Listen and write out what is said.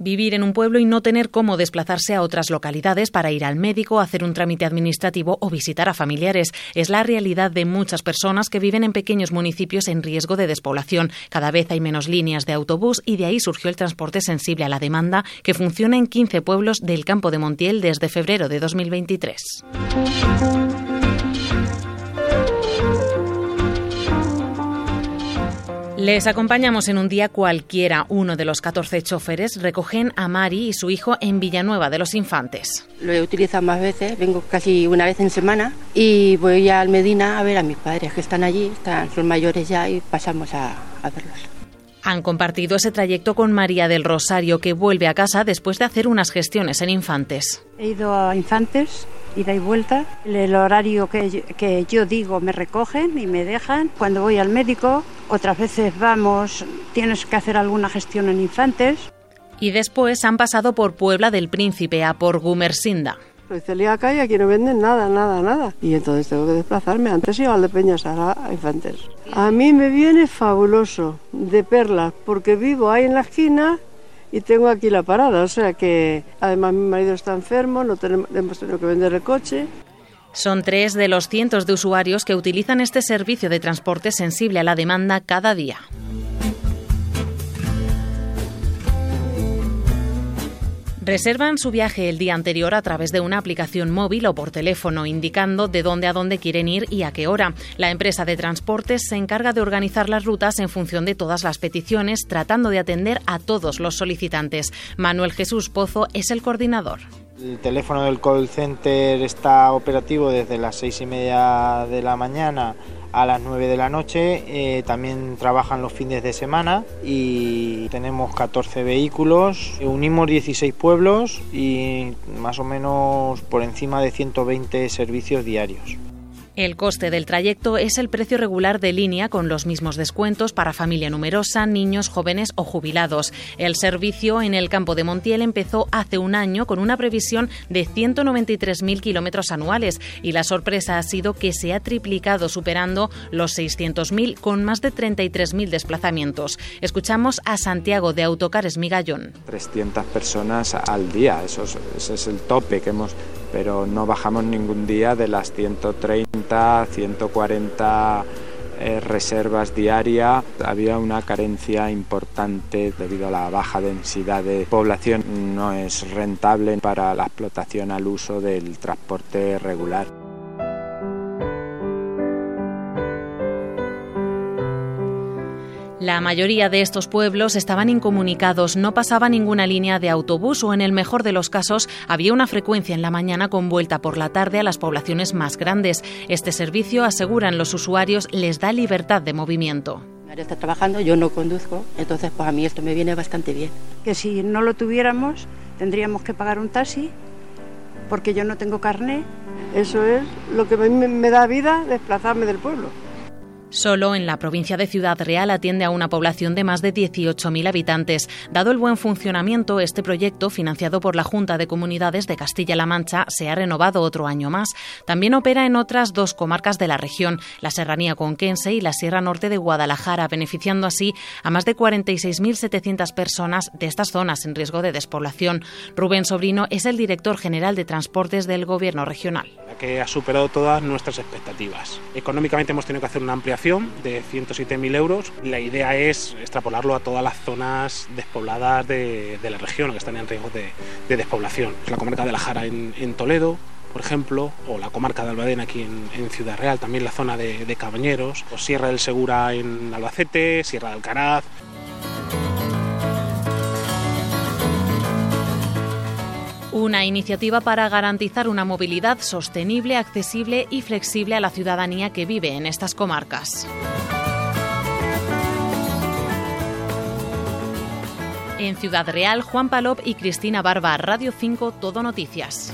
Vivir en un pueblo y no tener cómo desplazarse a otras localidades para ir al médico, hacer un trámite administrativo o visitar a familiares es la realidad de muchas personas que viven en pequeños municipios en riesgo de despoblación. Cada vez hay menos líneas de autobús y de ahí surgió el transporte sensible a la demanda que funciona en 15 pueblos del campo de Montiel desde febrero de 2023. Les acompañamos en un día cualquiera. Uno de los 14 choferes recogen a Mari y su hijo en Villanueva de los Infantes. Lo he utilizado más veces, vengo casi una vez en semana y voy al Medina a ver a mis padres que están allí, están, son mayores ya y pasamos a, a verlos. Han compartido ese trayecto con María del Rosario, que vuelve a casa después de hacer unas gestiones en Infantes. He ido a Infantes ida y vuelta. El horario que yo, que yo digo me recogen y me dejan. Cuando voy al médico, otras veces vamos, tienes que hacer alguna gestión en infantes. Y después han pasado por Puebla del Príncipe a por Gumersinda. Soy celíaca y aquí no venden nada, nada, nada. Y entonces tengo que desplazarme. Antes iba al de Peñas a Infantes. A mí me viene fabuloso de perlas porque vivo ahí en la esquina y tengo aquí la parada. O sea que además mi marido está enfermo, no tenemos, hemos tenido que vender el coche. Son tres de los cientos de usuarios que utilizan este servicio de transporte sensible a la demanda cada día. Reservan su viaje el día anterior a través de una aplicación móvil o por teléfono, indicando de dónde a dónde quieren ir y a qué hora. La empresa de transportes se encarga de organizar las rutas en función de todas las peticiones, tratando de atender a todos los solicitantes. Manuel Jesús Pozo es el coordinador. El teléfono del call center está operativo desde las seis y media de la mañana a las 9 de la noche. Eh, también trabajan los fines de semana y tenemos 14 vehículos. Unimos 16 pueblos y más o menos por encima de 120 servicios diarios. El coste del trayecto es el precio regular de línea con los mismos descuentos para familia numerosa, niños, jóvenes o jubilados. El servicio en el campo de Montiel empezó hace un año con una previsión de 193.000 kilómetros anuales y la sorpresa ha sido que se ha triplicado superando los 600.000 con más de 33.000 desplazamientos. Escuchamos a Santiago de Autocares Migallón. 300 personas al día, eso es, ese es el tope que hemos pero no bajamos ningún día de las 130, 140 eh, reservas diarias. Había una carencia importante debido a la baja densidad de población. No es rentable para la explotación al uso del transporte regular. La mayoría de estos pueblos estaban incomunicados, no pasaba ninguna línea de autobús o en el mejor de los casos había una frecuencia en la mañana con vuelta por la tarde a las poblaciones más grandes. Este servicio, aseguran los usuarios, les da libertad de movimiento. Está trabajando, yo no conduzco, entonces pues a mí esto me viene bastante bien. Que si no lo tuviéramos, tendríamos que pagar un taxi, porque yo no tengo carné. Eso es lo que me da vida, desplazarme del pueblo. Solo en la provincia de Ciudad Real atiende a una población de más de 18.000 habitantes. Dado el buen funcionamiento, este proyecto, financiado por la Junta de Comunidades de Castilla-La Mancha, se ha renovado otro año más. También opera en otras dos comarcas de la región, la Serranía Conquense y la Sierra Norte de Guadalajara, beneficiando así a más de 46.700 personas de estas zonas en riesgo de despoblación. Rubén Sobrino es el director general de Transportes del Gobierno regional. Que ha superado todas nuestras expectativas. Económicamente hemos tenido que hacer una amplia de 107.000 euros. La idea es extrapolarlo a todas las zonas despobladas de, la región que están en riesgo de, de despoblación. La comarca de la Jara en, Toledo, por ejemplo, o la comarca de Albadena aquí en, en Ciudad Real, también la zona de, de Cabañeros, o Sierra del Segura en Albacete, Sierra de Alcaraz. Una iniciativa para garantizar una movilidad sostenible, accesible y flexible a la ciudadanía que vive en estas comarcas. En Ciudad Real, Juan Palop y Cristina Barba, Radio 5, Todo Noticias.